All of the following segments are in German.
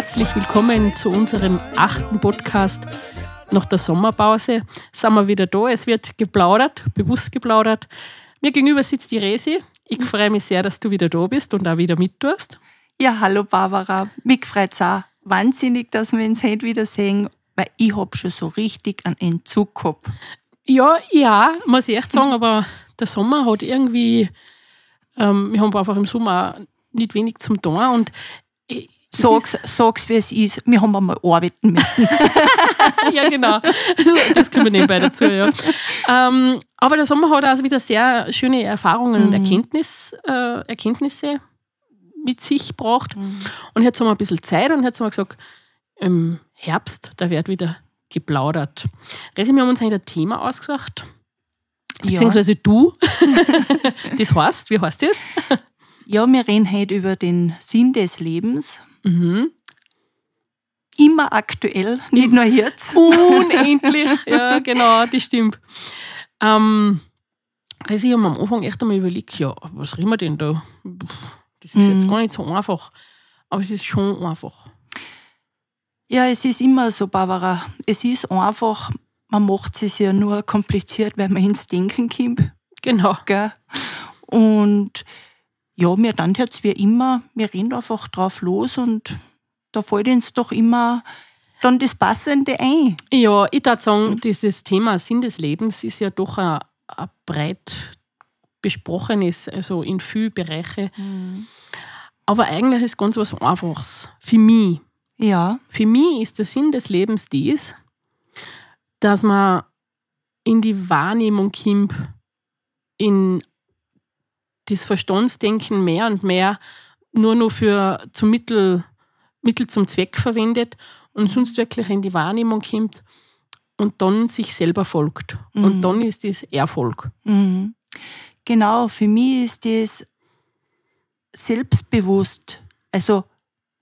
Herzlich willkommen zu unserem achten Podcast. Nach der Sommerpause sind wir wieder da. Es wird geplaudert, bewusst geplaudert. Mir gegenüber sitzt die Resi. Ich freue mich sehr, dass du wieder da bist und auch wieder mittust. Ja, hallo Barbara. Mich freut es auch wahnsinnig, dass wir uns heute wiedersehen, weil ich habe schon so richtig einen Entzug gehabt. Ja, ja, muss ich echt sagen, aber der Sommer hat irgendwie, ähm, wir haben einfach im Sommer nicht wenig zum tun und Sag's, sag's, wie es ist. Wir haben einmal arbeiten müssen. ja, genau. Das kommt nebenbei dazu, ja. Ähm, aber der Sommer hat also wieder sehr schöne Erfahrungen mhm. und Erkenntnis, äh, Erkenntnisse mit sich gebracht. Mhm. Und jetzt haben wir ein bisschen Zeit und jetzt haben wir gesagt, im Herbst, da wird wieder geplaudert. Resi, wir haben uns eigentlich ein Thema ausgesucht. Beziehungsweise ja. du. das heißt, wie heißt das? Ja, wir reden heute über den Sinn des Lebens. Mhm. Immer aktuell, nicht nur jetzt. Unendlich, ja, genau, das stimmt. Ähm, also ich habe am Anfang echt einmal überlegt, ja, was reden wir denn da? Das ist mhm. jetzt gar nicht so einfach, aber es ist schon einfach. Ja, es ist immer so, Barbara. Es ist einfach, man macht es ja nur kompliziert, weil man ins Denken kommt. Genau. Gell? Und ja, mir dann jetzt wie immer, wir rennen einfach drauf los und da fällt uns doch immer dann das Passende ein. Ja, ich würde sagen, dieses Thema Sinn des Lebens ist ja doch ein, ein breit besprochenes, also in vielen Bereichen. Mhm. Aber eigentlich ist ganz was Einfaches. Für mich. Ja. Für mich ist der Sinn des Lebens dies, dass man in die Wahrnehmung kommt, in das Verstandsdenken mehr und mehr nur noch für zum Mittel, Mittel zum Zweck verwendet und sonst wirklich in die Wahrnehmung kommt und dann sich selber folgt. Mhm. Und dann ist das Erfolg. Mhm. Genau, für mich ist das selbstbewusst, also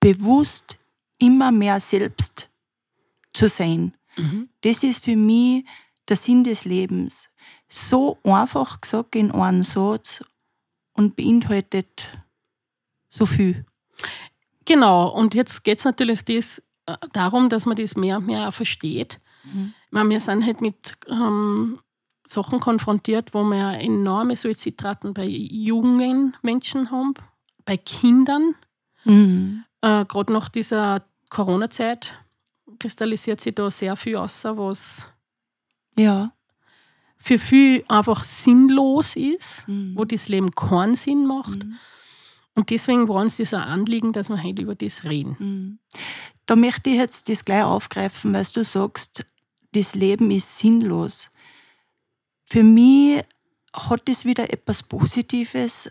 bewusst immer mehr selbst zu sein. Mhm. Das ist für mich der Sinn des Lebens. So einfach gesagt in einem Satz und beinhaltet so viel. Genau, und jetzt geht es natürlich das, äh, darum, dass man das mehr und mehr versteht. Mhm. Meine, wir sind halt mit ähm, Sachen konfrontiert, wo wir enorme Suizidraten bei jungen Menschen haben, bei Kindern. Mhm. Äh, Gerade nach dieser Corona-Zeit kristallisiert sich da sehr viel aus, was ja für viel einfach sinnlos ist, mhm. wo das Leben keinen Sinn macht. Mhm. Und deswegen war uns das ein Anliegen, dass wir heute über das reden. Mhm. Da möchte ich jetzt das gleich aufgreifen, weil du sagst, das Leben ist sinnlos. Für mich hat das wieder etwas Positives,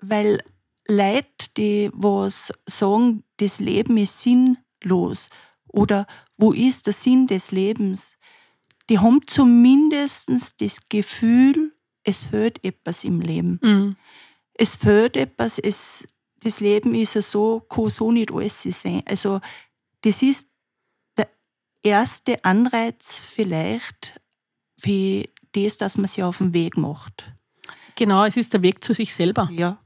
weil Leute, die was sagen, das Leben ist sinnlos oder wo ist der Sinn des Lebens, die haben zumindest das Gefühl, es fehlt etwas im Leben. Mhm. Es fehlt etwas, es, das Leben ist ja so, kann so nicht alles sein. Also, das ist der erste Anreiz vielleicht für das, dass man sich auf den Weg macht. Genau, es ist der Weg zu sich selber. Ja,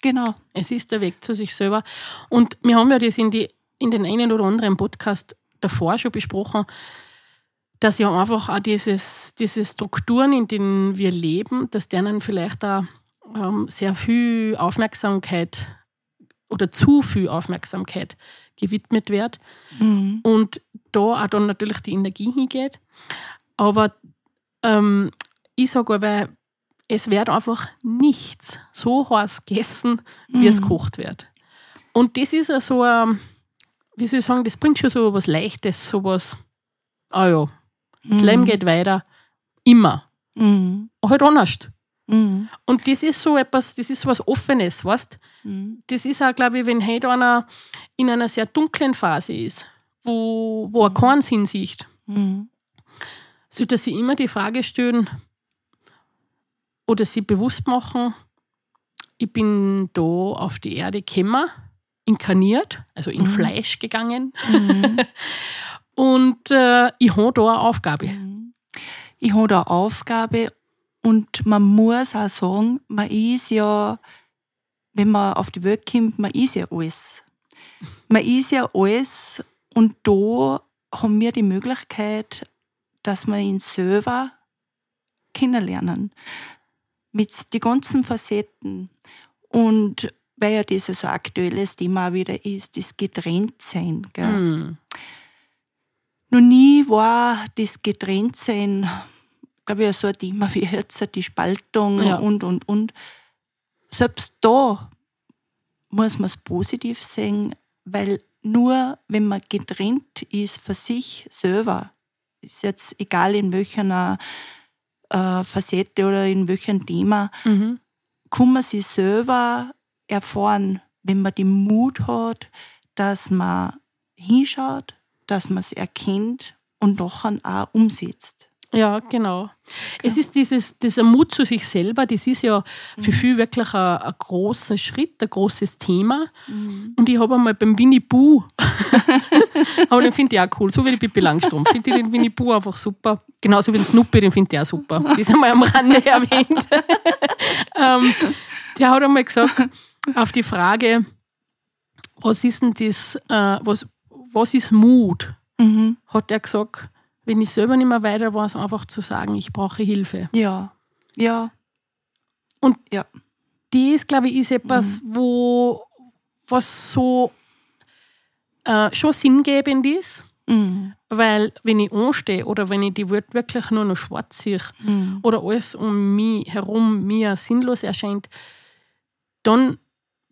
genau. Es ist der Weg zu sich selber. Und wir haben ja das in, die, in den einen oder anderen Podcast davor schon besprochen, dass ja einfach auch dieses, diese Strukturen, in denen wir leben, dass denen vielleicht auch ähm, sehr viel Aufmerksamkeit oder zu viel Aufmerksamkeit gewidmet wird. Mhm. Und da auch dann natürlich die Energie hingeht. Aber ähm, ich sage aber, es wird einfach nichts so heiß gegessen, wie mhm. es gekocht wird. Und das ist ja so, ein, wie soll ich sagen, das bringt schon so was Leichtes, so was, ah ja, das mhm. Leben geht weiter. Immer. Mhm. Halt anders. Mhm. Und das ist so etwas, das ist so was Offenes, weißt mhm. Das ist auch, glaube ich, wenn heute einer in einer sehr dunklen Phase ist, wo, wo er mhm. keinen Sinn sieht, mhm. sollte er sich immer die Frage stellen oder sich bewusst machen, ich bin da auf die Erde gekommen, inkarniert, also in mhm. Fleisch gegangen. Und äh, ich habe da eine Aufgabe. Mhm. Ich habe da eine Aufgabe und man muss auch sagen, man ist ja, wenn man auf die Welt kommt, man ist ja alles. man ist ja alles und da haben wir die Möglichkeit, dass wir ihn selber kennenlernen. Mit den ganzen Facetten. Und weil ja dieses so aktuelles Thema wieder ist, das Getrenntsein. Gell? Hm. Noch nie war das Getrenntsein, glaube ich, so ein Thema wie jetzt, die Spaltung Ja. und, und, und. Selbst da muss man es positiv sehen, weil nur wenn man getrennt ist für sich selber, ist jetzt egal in welcher äh, Facette oder in welchem Thema, Mhm. kann man sich selber erfahren, wenn man den Mut hat, dass man hinschaut, dass man es erkennt und doch auch umsetzt. Ja, genau. Es ist dieses, dieser Mut zu sich selber, das ist ja für viele wirklich ein, ein großer Schritt, ein großes Thema. Und ich habe einmal beim Winnie Pooh, aber den finde ich auch cool, so wie die Pippi Langstrumpf, finde ich den Winnie Pooh einfach super. Genauso wie den Snoopy, den finde ich auch super. Das ist einmal am Rande erwähnt. ähm, der hat einmal gesagt, auf die Frage, was ist denn das, äh, was, was ist Mut? Mhm. hat er gesagt, wenn ich selber nicht mehr weiter weiß, einfach zu sagen, ich brauche Hilfe. Ja, ja. Und ja. Das, glaube ich, ist etwas, wo was so äh, schon sinngebend ist, Mhm. weil wenn ich anstehe oder wenn ich die Welt wirklich nur noch schwarz sehe Mhm. oder alles um mich herum mir sinnlos erscheint, dann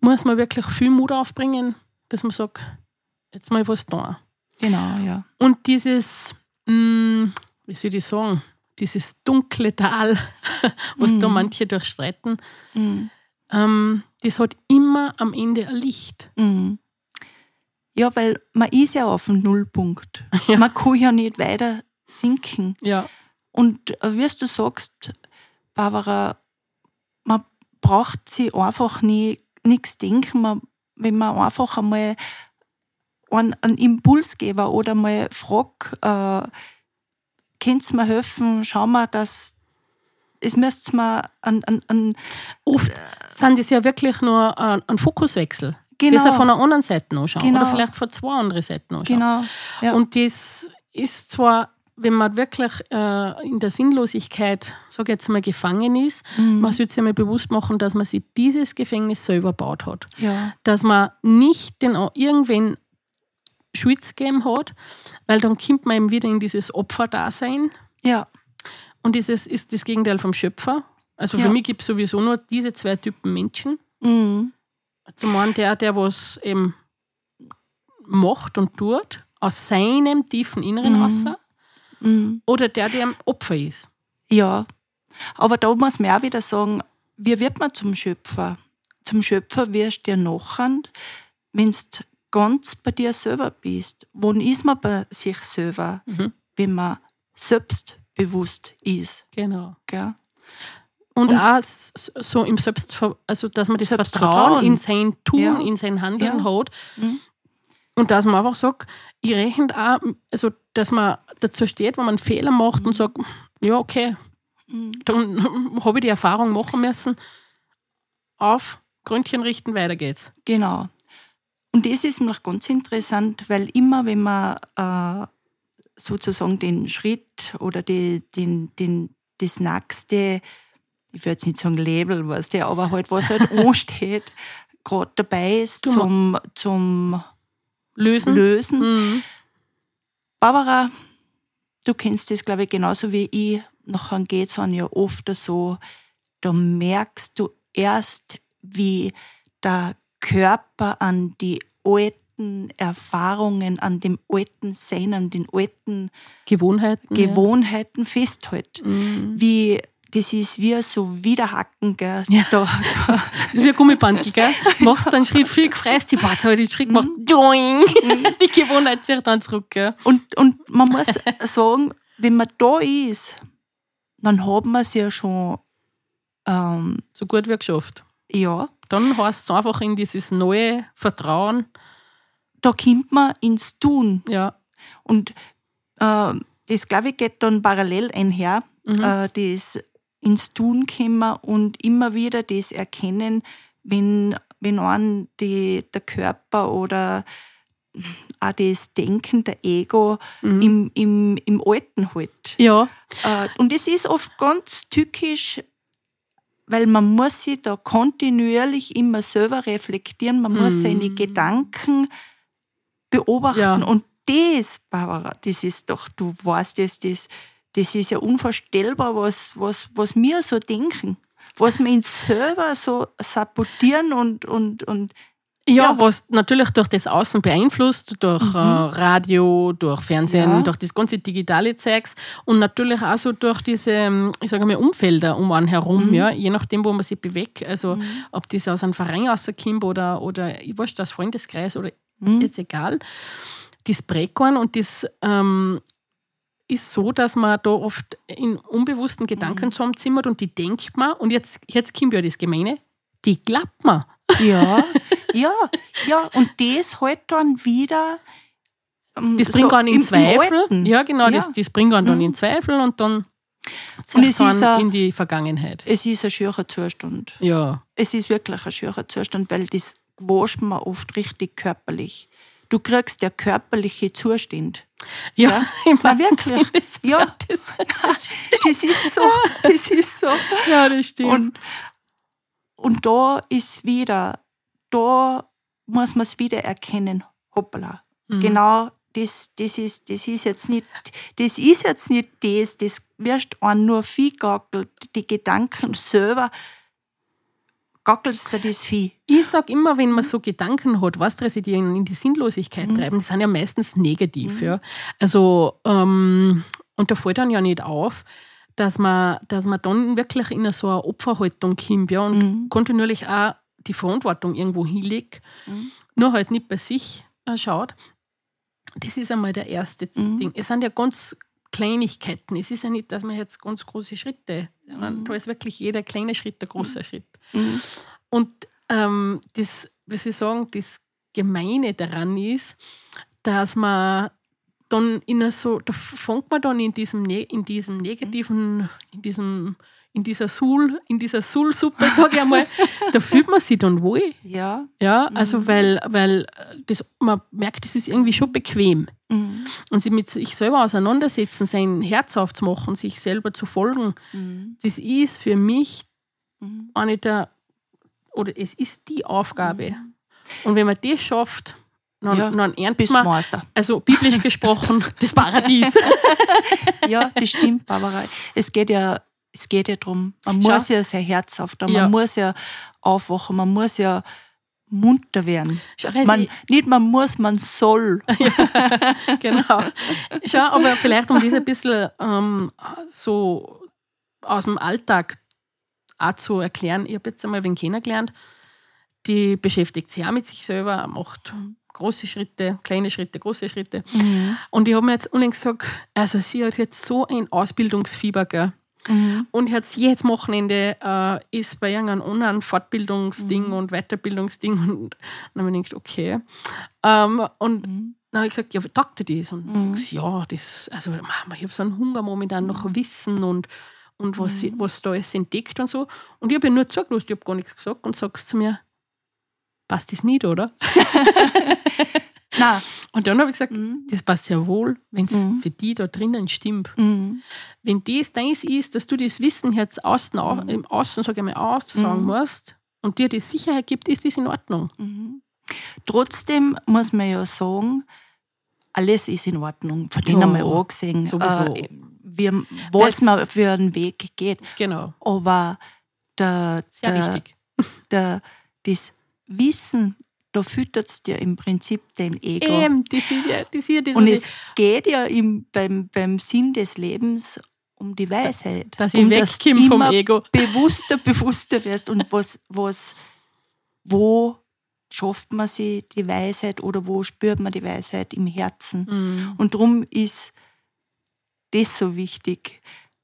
muss man wirklich viel Mut aufbringen, dass man sagt, jetzt mal was tun. Genau, ja. Und dieses, mh, wie soll ich sagen, dieses dunkle Tal, was da Mhm. manche durchstreiten, Mhm. ähm, das hat immer am Ende ein Licht. Mhm. Ja, weil man ist ja auf dem Nullpunkt. Ja. Man kann ja nicht weiter sinken. Ja, Und äh, wie du sagst, Barbara, man braucht sich einfach nie nichts denken, man, wenn man einfach einmal einen, einen Impuls geben oder mal fragt, äh, könnt ihr mir helfen, schau mal, dass es müsst mir an, an, an oft sind das ja wirklich nur ein, ein Fokuswechsel. genau, Das von einer anderen Seite anschauen Genau. oder vielleicht von zwei anderen Seiten anschauen. genau, ja. Und das ist zwar, wenn man wirklich äh, in der Sinnlosigkeit, sage jetzt mal, gefangen ist, Mhm. man sollte sich einmal bewusst machen, dass man sich dieses Gefängnis selber gebaut hat. ja, dass man nicht den irgendwen Schutz gegeben hat, weil dann kommt man eben wieder in dieses Opferdasein ja, und dieses ist das Gegenteil vom Schöpfer. Also für Ja. mich gibt es sowieso nur diese zwei Typen Menschen. mhm. Zum einen der, der was eben macht und tut, aus seinem tiefen Inneren Mhm. raus, Mhm. oder der, der ein Opfer ist. Ja, aber da muss man auch wieder sagen, wie wird man zum Schöpfer? Zum Schöpfer wirst du ja nachher, wenn du ganz bei dir selber bist. Wann ist man bei sich selber? Mhm. Wenn man selbstbewusst ist. Genau. Gell? Und, Und- auch so im Selbstver also dass man das. Vertrauen in sein Tun, Ja. in sein Handeln Ja. hat. Mhm. Und dass man einfach sagt, ich rechne auch, also dass man dazu steht, wenn man einen Fehler macht und sagt, ja, okay, Mhm. dann habe ich die Erfahrung machen müssen. Auf, Gründchen richten, weiter geht's. Genau. Und das ist mir ganz interessant, weil immer, wenn man äh, sozusagen den Schritt oder die, den, den, das nächste, ich würde jetzt nicht sagen Level, weißt du, aber halt, was halt ansteht, gerade dabei ist zum, zum Lösen. Lösen. Mhm. Barbara, du kennst das, glaube ich, genauso wie ich. Nachher geht es dann ja oft so, da merkst du erst, wie der Körper an die alten Erfahrungen, an dem alten Sein, an den alten Gewohnheiten. Gewohnheiten festhält. Ja. Mhm. Wie, das ist wie so Wiederhacken, gell? Ja. Da, Das ist wie ein Gummibandel, gell? Machst einen Schritt viel, freist die Part, halt den Schritt gemacht, Mhm. doing. Die Gewohnheit zieht dann zurück, gell? und, und man muss sagen, wenn man da ist, dann hat man es ja schon, ähm, So gut wie geschafft. ja, Dann heißt es einfach in dieses neue Vertrauen, da kommt man ins Tun. ja, Und äh, das, glaube ich, geht dann parallel einher, Mhm. äh, das ins Tun kommen und immer wieder das erkennen, wenn wenn einen die, der Körper oder auch das Denken, der Ego Mhm. im, im, im Alten hält. Ja, Äh, Und das ist oft ganz tückisch, weil man muss sich da kontinuierlich immer selber reflektieren, man muss Mhm. seine Gedanken beobachten. Ja. Und das, Barbara, das ist doch, du weißt das, das, das ist ja unvorstellbar, was, was, was wir so denken. Was wir uns selber so sabotieren und, und, und Ja, Ja. was natürlich durch das Außen beeinflusst, durch äh, Radio, durch Fernsehen, Ja. durch das ganze digitale Zeugs und natürlich auch so durch diese, ähm, ich sage mal, Umfelder um einen herum, ja, je nachdem, wo man sich bewegt. Also ob das aus einem Verein rauskommt oder, oder ich weiß, aus Freundeskreis oder ist egal. Das prägt einen und das ähm, ist so, dass man da oft in unbewussten Gedanken zusammenzimmert und die denkt man, und jetzt, jetzt kommt ja das Gemeine, die glaubt man. Ja, ja, ja, und das halt dann wieder. ähm, Das bringt so einen in Zweifel. Alten. ja, genau, Das, Ja. das bringt einen dann Mhm. in Zweifel und dann Und es ist in die Vergangenheit. Es ist ein schierer Zustand. Ja. Es ist wirklich ein schierer Zustand, weil das gewascht man oft richtig körperlich. Du kriegst der körperliche Zustand. Ja, Ja. im Na, wirklich. Ja. Das ist so, das ist so. ja, das stimmt. Und, und da ist wieder, da muss man es wieder erkennen. Hoppala. Mhm. Genau, das, das, ist, das ist jetzt nicht, das ist jetzt nicht das, das wirst an nur Vieh gackelt, die Gedanken selber gackelst du das Vieh. Ich sage immer, wenn man so Gedanken hat, was residieren in die Sinnlosigkeit treiben, die sind ja meistens negativ. Ja. Also, ähm, und da fällt dann ja nicht auf, dass man, dass man dann wirklich in so eine Opferhaltung kommt ja, und Mhm. kontinuierlich auch die Verantwortung irgendwo hinlegt, Mhm. nur halt nicht bei sich äh, schaut. Das ist einmal der erste Mhm. Ding. Es sind ja ganz Kleinigkeiten. Es ist ja nicht, dass man jetzt ganz große Schritte, sondern da ist wirklich jeder kleine Schritt der große Schritt. Mhm. Und ähm, das, wie Sie sagen, das Gemeine daran ist, dass man dann in so, da fängt man dann in diesem, ne in diesem negativen, in diesem, in dieser Sul, in dieser Sul-Suppe, sage ich einmal, da fühlt man sich dann wohl. Ja. Ja, also weil, weil das, man merkt, das ist irgendwie schon bequem. Mhm. Und sich mit sich selber auseinandersetzen, sein Herz aufzumachen, sich selber zu folgen, Mhm. das ist für mich Mhm. eine der, oder es ist die Aufgabe. Und wenn man das schafft, dann, Ja, dann erntet Bist Meister. also biblisch gesprochen, das Paradies. Ja, das stimmt, Barbara. Es geht ja, es geht ja darum, man Schau. muss ja sein Herz auftauen, Ja. man muss ja aufwachen, man muss ja munter werden. Schau, Man, ich- nicht man muss, man soll. genau. Schau, aber vielleicht um das ein bisschen ähm, so aus dem Alltag auch zu erklären. Ich habe jetzt einmal wen kennengelernt, die beschäftigt sich auch mit sich selber, macht große Schritte, kleine Schritte, große Schritte. Und ich habe mir jetzt unlängst gesagt, also sie hat jetzt so ein Ausbildungsfieber, gell? Und jetzt jedes Wochenende äh, ist bei irgendeinem anderen Fortbildungsding und Weiterbildungsding. Und dann habe ich gedacht, okay. Ähm, und dann habe ich gesagt, ja, taugt dir das? Und mhm. sagst, ja, das, also ich habe so einen Hunger momentan nach Wissen und, und was, mhm. was da ist entdeckt und so. Und ich habe ihr nur zugelassen, ich habe gar nichts gesagt und sagst zu mir, passt das nicht, oder? Nein. Und dann habe ich gesagt, Mhm. das passt ja wohl, wenn es Mhm. für die da drinnen stimmt. Mhm. Wenn das deins ist, dass du das Wissen jetzt außen, au- im Außen, sage ich mal, aufsagen Mhm. musst und dir die Sicherheit gibt, ist das in Ordnung. Mhm. Trotzdem muss man ja sagen, alles ist in Ordnung, von denen Ja, wir angesehen, äh, wie, was man für einen Weg geht. Genau, Aber der, sehr der, wichtig. der, das Wissen, da füttert es dir im Prinzip dein Ego. Ähm, das ist ja das, ist ja das Und es geht ja im, beim, beim Sinn des Lebens um die Weisheit. dass ich um wegkomme vom Ego. bewusster, bewusster wirst und was, was, wo schafft man sie die Weisheit oder wo spürt man die Weisheit im Herzen. Mhm. Und darum ist das so wichtig.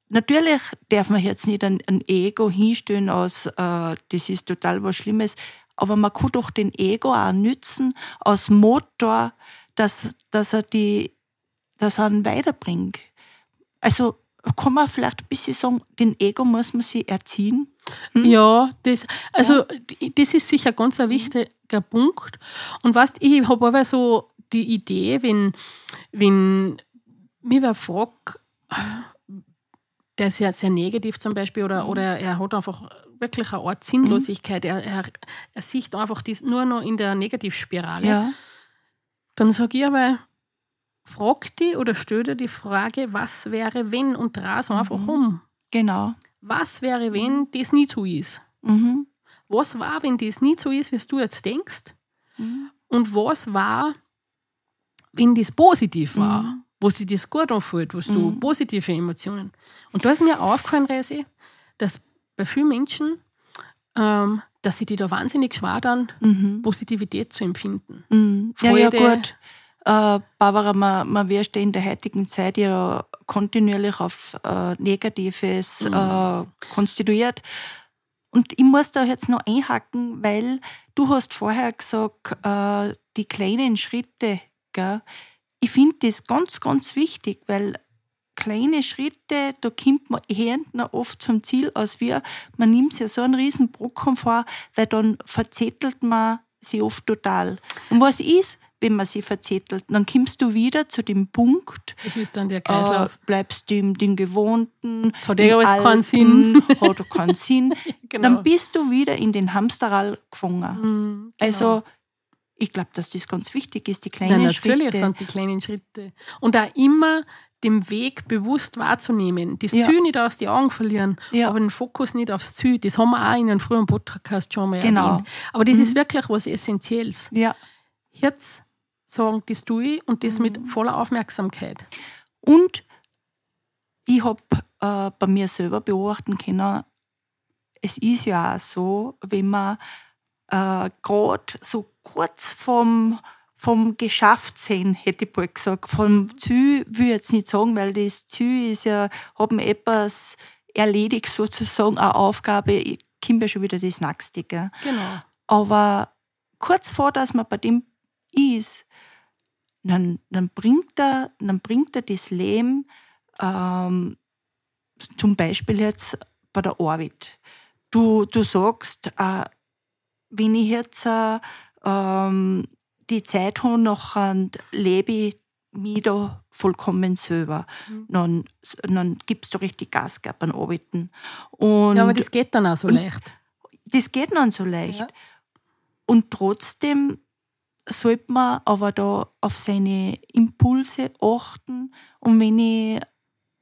Natürlich darf man jetzt nicht ein, ein Ego hinstellen aus, äh, das ist total was Schlimmes, aber man kann doch den Ego auch nützen als Motor, dass, dass, er, die, dass er ihn weiterbringt. Also kann man vielleicht ein bisschen sagen, den Ego muss man sich erziehen. Hm? Ja, das, also d- das ist sicher ganz ein wichtiger Punkt. Und weißt, ich habe aber so die Idee, wenn, wenn mir wer fragt, der ist ja sehr negativ zum Beispiel oder, oder er hat einfach wirklich eine Art Sinnlosigkeit, er, er, er sieht einfach das nur noch in der Negativspirale, Ja. dann sage ich aber, frag die oder stell dir die Frage, was wäre, wenn und dreh so einfach um. Genau. Was wäre, wenn das nie so ist? Mhm. Was war, wenn das nicht so ist, wie du jetzt denkst? Mhm. Und was war, wenn das positiv war? Mhm. Wo sich das gut anfühlt, was du Mhm. positive Emotionen. Und da ist mir aufgefallen, Resi, dass bei vielen Menschen, ähm, dass sie die da wahnsinnig schwer dann, Mhm. Positivität zu empfinden. Mhm. Ja, ja, gut. Äh, Barbara, man, man wird in der heutigen Zeit ja kontinuierlich auf äh, Negatives Mhm. äh, konstituiert. Und ich muss da jetzt noch einhaken, weil du hast vorher gesagt, äh, die kleinen Schritte. Gell? Ich finde das ganz, ganz wichtig, weil kleine Schritte, da kommt man hinten oft zum Ziel aus wie, man nimmt sich ja so einen riesen Brocken vor, weil dann verzettelt man sie oft total. Und was ist, wenn man sie verzettelt? Dann kommst du wieder zu dem Punkt, Das ist dann der äh, Kreislauf. bleibst du im, dem Gewohnten, Das hat im alles keinen Sinn. hat keinen Sinn. genau. Dann bist du wieder in den Hamsterrad gefangen. Mhm, genau. Also, ich glaube, dass das ganz wichtig ist, die Ja, kleinen natürlich Schritte. sind die kleinen Schritte. Und auch immer den Weg bewusst wahrzunehmen. Das Ja. Ziel nicht aus die Augen verlieren, Ja. aber den Fokus nicht aufs Ziel. Das haben wir auch in einem früheren Podcast schon mal Genau. erwähnt. Aber das Mhm. ist wirklich was Essentielles. ja. Jetzt sagen, das tue ich und das Mhm. mit voller Aufmerksamkeit. Und ich habe äh, bei mir selber beobachten können, es ist ja auch so, wenn man äh, gerade so kurz vom, vom geschafft hätte ich bald gesagt, vom Ziel will ich jetzt nicht sagen, weil das Ziel ist ja, haben etwas erledigt sozusagen, eine Aufgabe, ich komme ja schon wieder das Nächste. Gell? Genau. Aber kurz vor, dass man bei dem ist, dann, dann, bringt, er, dann bringt er das Leben ähm, zum Beispiel jetzt bei der Arbeit. Du, du sagst, äh, wenn ich jetzt äh, ähm, die Zeit habe, nachher lebe ich mich da vollkommen selber. Mhm. Dann, dann gibst du richtig Gas gell, beim Arbeiten. Und Ja, aber das geht dann auch so leicht. das geht dann so leicht. Ja. Und trotzdem sollte man aber da auf seine Impulse achten. Und wenn ich,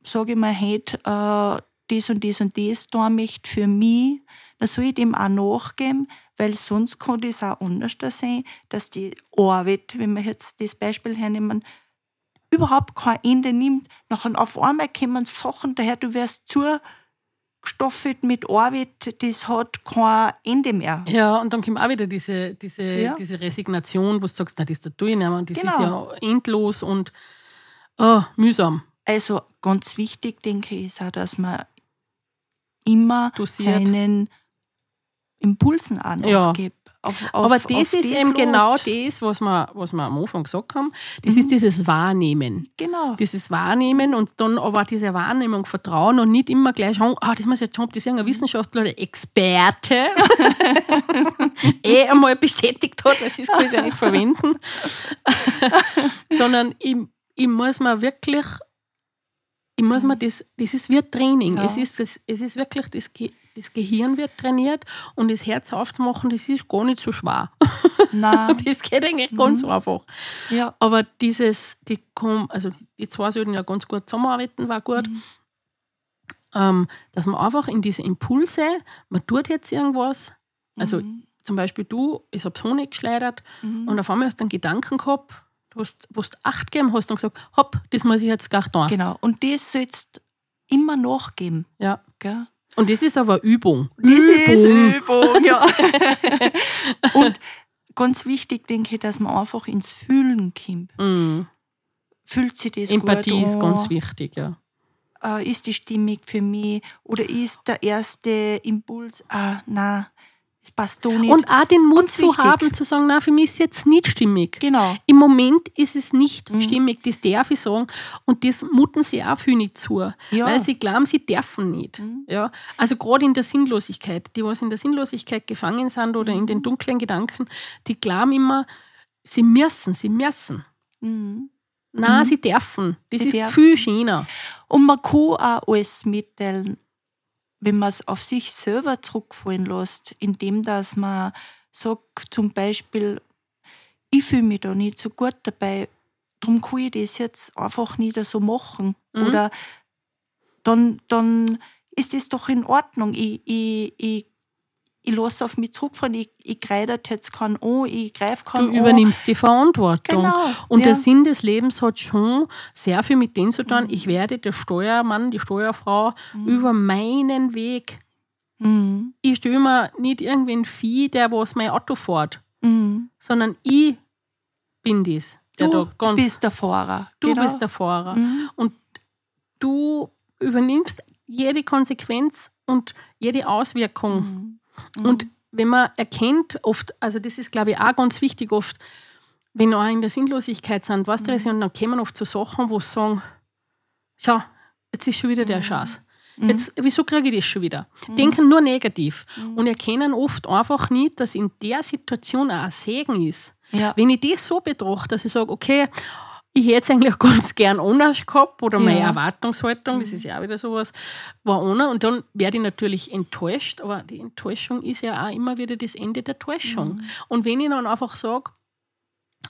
sage ich mal, heute äh, das und das und das da möchte für mich, dann soll ich dem auch nachgeben, weil sonst kann das auch anders sein, dass die Arbeit, wenn wir jetzt das Beispiel hernehmen, überhaupt kein Ende nimmt. Nachher auf einmal kommen Sachen daher, du wirst zugestoffelt mit Arbeit, das hat kein Ende mehr. Ja, und dann kommt auch wieder diese, diese, Ja. diese Resignation, wo du sagst, na, das tue ich nicht mehr. Und das ist Genau. ja endlos und oh, mühsam. Also ganz wichtig, denke ich, ist auch, dass man immer Dosiert. seinen Impulsen auch Ja. nachgibt. Auf, auf, Aber das ist eben lost. genau das, was wir, was wir am Anfang gesagt haben. Das Mhm. ist dieses Wahrnehmen. Genau. Dieses Wahrnehmen und dann aber diese Wahrnehmung vertrauen und nicht immer gleich sagen, ah, das muss jetzt schon, das ist irgendein Wissenschaftler oder Experte eh einmal bestätigt hat, was ist, kann ich ja nicht verwenden. Sondern ich, ich muss mir wirklich, ich muss mir das, das ist wie Training. Ja. Es, ist das, es ist wirklich, das, das Gehirn wird trainiert und das Herz aufzumachen, das ist gar nicht so schwer. Nein, Das geht eigentlich ganz Mhm. einfach. ja. Aber dieses, die kommen, also die zwei sollten ja ganz gut zusammenarbeiten, war gut. Mhm. Ähm, dass man einfach in diese Impulse, man tut jetzt irgendwas, also Mhm. zum Beispiel du, ich habe Honig geschleudert Mhm. und auf einmal hast du einen Gedanken gehabt, du hast, wo du Acht gegeben hast und gesagt, hopp, das muss ich jetzt gleich tun. Genau. Und das sollst immer nachgeben. Ja. Gell? Und das ist aber Übung. Das ist Übung, ja. Und ganz wichtig, denke ich, dass man einfach ins Fühlen kommt. Mhm. Fühlt sich das Empathie gut ist an? ganz wichtig, ja. äh, ist die stimmig für mich oder ist der erste Impuls, ah, na, Es passt da nicht. Und auch den Mut zu wichtig. haben, zu sagen, na, für mich ist jetzt nicht stimmig. genau. Im Moment ist es nicht Mhm. stimmig, das darf ich sagen. Und das muten sie auch viel nicht zu. Ja. Mhm. Weil sie glauben, sie dürfen nicht. Ja? Also gerade in der Sinnlosigkeit, die was in der Sinnlosigkeit gefangen sind oder in Mhm. den dunklen Gedanken, die glauben immer, sie müssen, sie müssen. Mhm. Na, sie dürfen. Das Sie ist dürfen. viel schöner. Und man kann auch alles mitteilen, wenn man es auf sich selber zurückfallen lässt, indem dass man sagt, zum Beispiel, ich fühle mich da nicht so gut dabei, darum kann ich das jetzt einfach nicht so machen. Mhm. Oder dann, dann ist das doch in Ordnung. Ich, ich, ich, ich lasse auf mich zurückfallen, ich, ich greife jetzt keinen an, ich greife Du keinen an. übernimmst die Verantwortung. Genau. Und ja. der Sinn des Lebens hat schon sehr viel mit dem zu tun, Mhm. ich werde der Steuermann, die Steuerfrau über meinen Weg. Mhm. Ich stelle mir nicht irgendwen Vieh, der was mein Auto fährt, Mhm. sondern ich bin das. Du da bist der Fahrer. du genau. bist der Fahrer. Mhm. Und du übernimmst jede Konsequenz und jede Auswirkung. Mhm. Und wenn man erkennt, oft, also das ist, glaube ich, auch ganz wichtig, oft, wenn wir auch in der Sinnlosigkeit sind, weißt du, und dann kommen oft zu Sachen, wo sie sagen, schau, jetzt ist schon wieder der Schatz. Jetzt, wieso kriege ich das schon wieder? Denken nur negativ und erkennen oft einfach nicht, dass in der Situation auch ein Segen ist. Ja. Wenn ich das so betrachte, dass ich sage, okay, ich hätte es eigentlich ganz gern anders gehabt oder meine Ja. Erwartungshaltung, das ist ja auch wieder sowas, war ohne und dann werde ich natürlich enttäuscht, aber die Enttäuschung ist ja auch immer wieder das Ende der Täuschung. Und wenn ich dann einfach sage,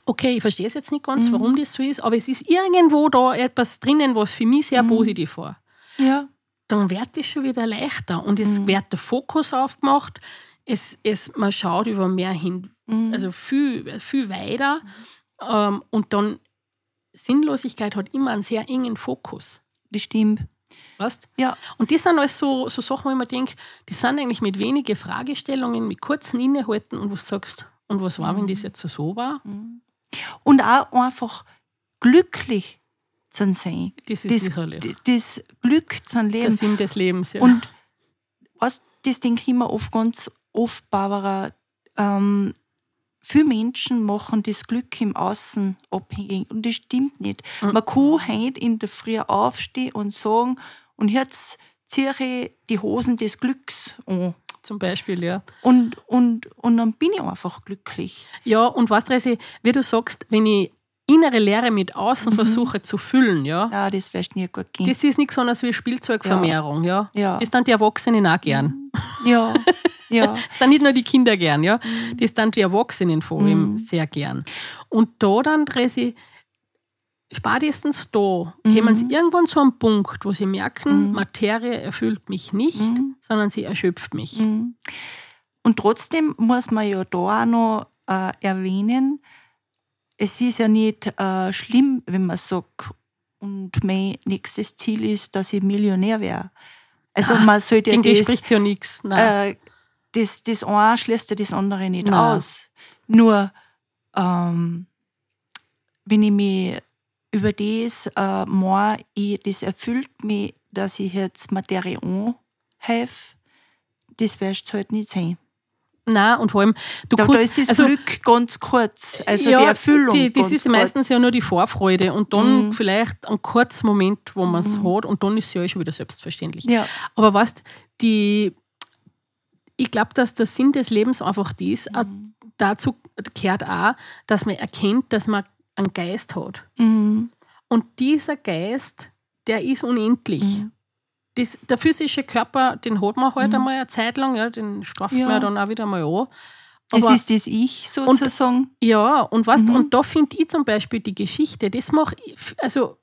okay, ich verstehe es jetzt nicht ganz, warum das so ist, aber es ist irgendwo da etwas drinnen, was für mich sehr positiv war ja. dann wird es schon wieder leichter und es wird der Fokus aufgemacht. Es, es, man schaut über mehr hin, also viel, viel weiter. Ähm, und dann Sinnlosigkeit hat immer einen sehr engen Fokus. Das stimmt. Weißt? Ja. Und das sind alles so, so Sachen, wo ich mir denke, die sind eigentlich mit wenigen Fragestellungen, mit kurzen Innehalten und was sagst, und was war, wenn das jetzt so war? Und auch einfach glücklich zu sein. Das ist Das, sicherlich das Glück zu der leben. Sinn des Lebens. Ja. Und was, das denke ich immer oft ganz oft, Barbara, ähm, viele Menschen machen das Glück im Außen abhängig und das stimmt nicht. Mhm. Man kann heute in der Früh aufstehen und sagen, und jetzt ziehe ich die Hosen des Glücks an. Zum Beispiel, ja. Und, und, und dann bin ich einfach glücklich. Ja, und weißt du, wie du sagst, wenn ich innere Leere mit außen versuche zu füllen, ja, Ja, das wirst nie gut gehen. das ist nichts anderes wie Spielzeugvermehrung, ja. Ja. Das sind die Erwachsenen auch gern. ja, ja. Das sind nicht nur die Kinder gern, ja. Das sind die Erwachsenen vor allem sehr gern. Und da dann, Resi, spätestens da kommen sie irgendwann zu einem Punkt, wo sie merken, Materie erfüllt mich nicht, sondern sie erschöpft mich. Mhm. Und trotzdem muss man ja da auch noch äh, erwähnen, es ist ja nicht äh, schlimm, wenn man sagt, und mein nächstes Ziel ist, dass ich Millionär wäre. Also man sollte Ich ja das das, spricht ja nichts. Äh, das, das eine schließt ja das andere nicht Nein. aus. Nur, ähm, wenn ich mich über das äh, mehr, ich, das erfüllt mich, dass ich jetzt Materie anhäfe, das wirst du halt nicht sein. Nein, und vor allem, du Da, da kannst, ist das also, Glück ganz kurz, also ja, die Erfüllung. Die, das ist meistens ja nur die Vorfreude und dann Mhm. vielleicht ein kurzer Moment, wo man es hat und dann ist es ja eh schon wieder selbstverständlich. Ja. Aber weißt die, ich glaube, dass der Sinn des Lebens einfach das, auch dazu gehört auch, dass man erkennt, dass man einen Geist hat. Mhm. Und dieser Geist, der ist unendlich. Mhm. Das, der physische Körper, den hat man halt einmal eine Zeit lang, ja, den straft Ja. man ja dann auch wieder mal an. Das Aber- ist das Ich sozusagen. Ja, und weißt, Mhm. und da finde ich zum Beispiel die Geschichte, das macht, also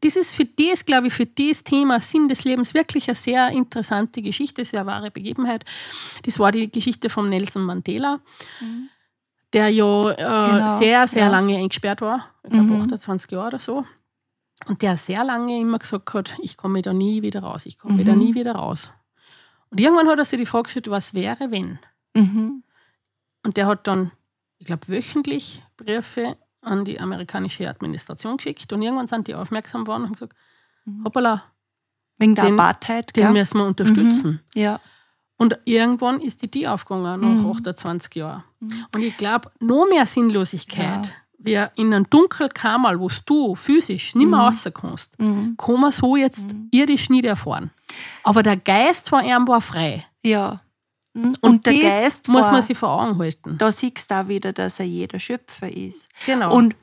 das ist für das, glaube ich, für das Thema Sinn des Lebens wirklich eine sehr interessante Geschichte, sehr wahre Begebenheit. Das war die Geschichte von Nelson Mandela, der ja äh, Genau, sehr, sehr ja. lange eingesperrt war, ich glaube Mhm. 28 Jahre oder so. Und der sehr lange immer gesagt hat, ich komme da nie wieder raus, ich komme Mhm. da nie wieder raus. Und irgendwann hat er sich die Frage gestellt, was wäre, wenn? Mhm. Und der hat dann, ich glaube, wöchentlich Briefe an die amerikanische Administration geschickt. Und irgendwann sind die aufmerksam geworden und haben gesagt, hoppala, Wegen der Den- Apartheit. den gell? müssen wir unterstützen. Ja. Und irgendwann ist die die aufgegangen, nach Mhm. 28 Jahren. Und ich glaube, noch mehr Sinnlosigkeit, wie in einem Dunkelkammer, wo du physisch nicht mehr raus kannst, Mhm. kann man so jetzt irdisch nicht erfahren. Aber der Geist von ihm war frei. Ja. Mhm. Und, Und, der Geist muss war, man sich vor Augen halten. da siehst du auch wieder, dass er jeder Schöpfer ist. Genau. Und,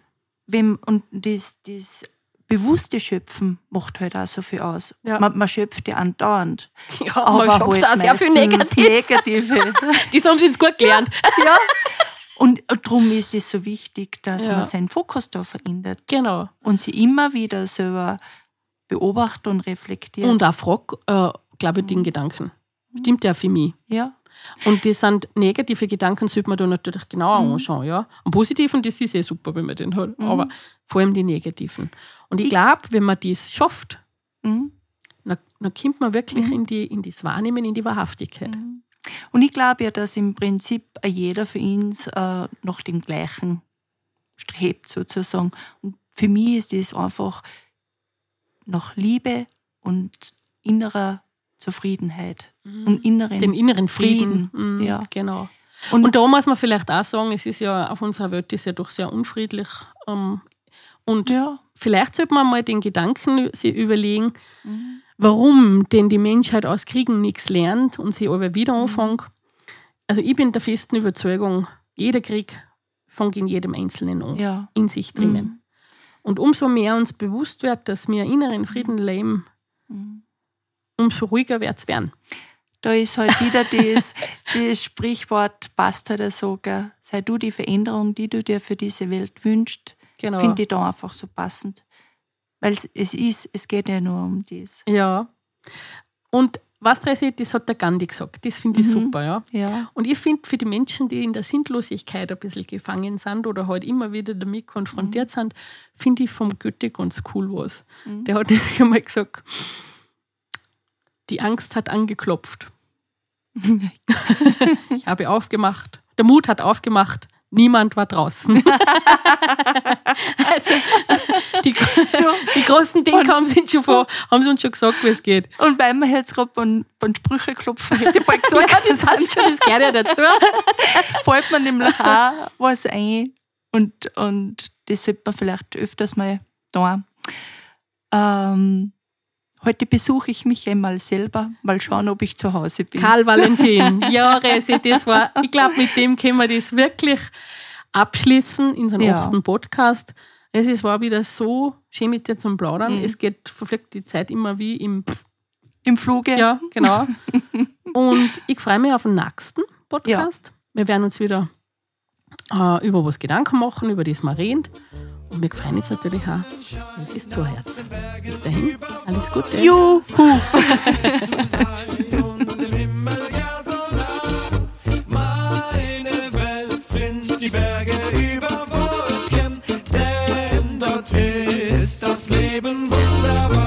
wenn, und das, das bewusste Schöpfen macht halt auch so viel aus. Ja. Man, man schöpft ja andauernd. ja, man schafft auch sehr viel Negatives. Negative. Die haben sie uns gut gelernt. ja. Und darum ist es so wichtig, dass Ja. man seinen Fokus da verändert genau. und sie immer wieder selber beobachtet und reflektiert. Und auch frag, äh, glaube ich, den Gedanken. Stimmt ja für mich. ja. Und das sind negative Gedanken, sollte man da natürlich genauer Mhm. anschauen. Ja? Und positiven, das ist eh super, wenn man den hat. Mhm. Aber vor allem die negativen. Und ich glaube, wenn man das schafft, Mhm. dann, dann kommt man wirklich Mhm. in, die, in das Wahrnehmen, in die Wahrhaftigkeit. Und ich glaube ja, dass im Prinzip jeder für uns äh, nach dem Gleichen strebt, sozusagen. Und für mich ist das einfach nach Liebe und innerer Zufriedenheit und inneren Den inneren Frieden. Frieden, Mhm, ja. Genau. Und- Und, da muss man vielleicht auch sagen, es ist ja auf unserer Welt ist ja doch sehr unfriedlich. Ähm, und ja. Vielleicht sollte man mal den Gedanken sich überlegen, warum denn die Menschheit aus Kriegen nichts lernt und sie aber wieder anfängt. Also ich bin der festen Überzeugung, jeder Krieg fängt in jedem Einzelnen an, ja. in sich drinnen. Und umso mehr uns bewusst wird, dass wir inneren Frieden leben, umso ruhiger wird es werden. Da ist halt wieder das, das Sprichwort, passt halt so, gell? sei du die Veränderung, die du dir für diese Welt wünschst, Genau. finde ich da einfach so passend. Weil es, es ist, es geht ja nur um das. Ja. Und was ist, das hat der Gandhi gesagt. Das finde ich Mhm. super, ja. Ja. Und ich finde, für die Menschen, die in der Sinnlosigkeit ein bisschen gefangen sind oder halt immer wieder damit konfrontiert sind, finde ich vom Goethe ganz cool was. Der hat nämlich einmal gesagt, die Angst hat angeklopft. Ich habe aufgemacht. Der Mut hat aufgemacht. Niemand war draußen. also, die, die großen Dinge haben sie, schon vor, haben sie uns schon gesagt, wie es geht. Und weil wir jetzt gerade beim, beim Sprüche klopfen, hätte ich bald gesagt, Ja, das heißt schon, das gehört ja dazu. fällt mir nämlich auch was ein. Und, und das sollte man vielleicht öfters mal da. Ähm, heute besuche ich mich einmal selber, mal schauen, ob ich zu Hause bin. Karl Valentin, ja, Resi, das war, ich glaube, mit dem können wir das wirklich abschließen in so einem Ja. achten Podcast. Resi, es war wieder so schön mit dir zum Plaudern. Mhm. Es geht, verfliegt die Zeit immer wie im, Im Fluge. ja, genau. Und ich freue mich auf den nächsten Podcast. Wir werden uns wieder äh, über was Gedanken machen, über das wir reden. Und wir freuen uns natürlich auch, wenn Sie zu Herz. Bis dahin, alles Gute. Juhu! Leben wunderbar.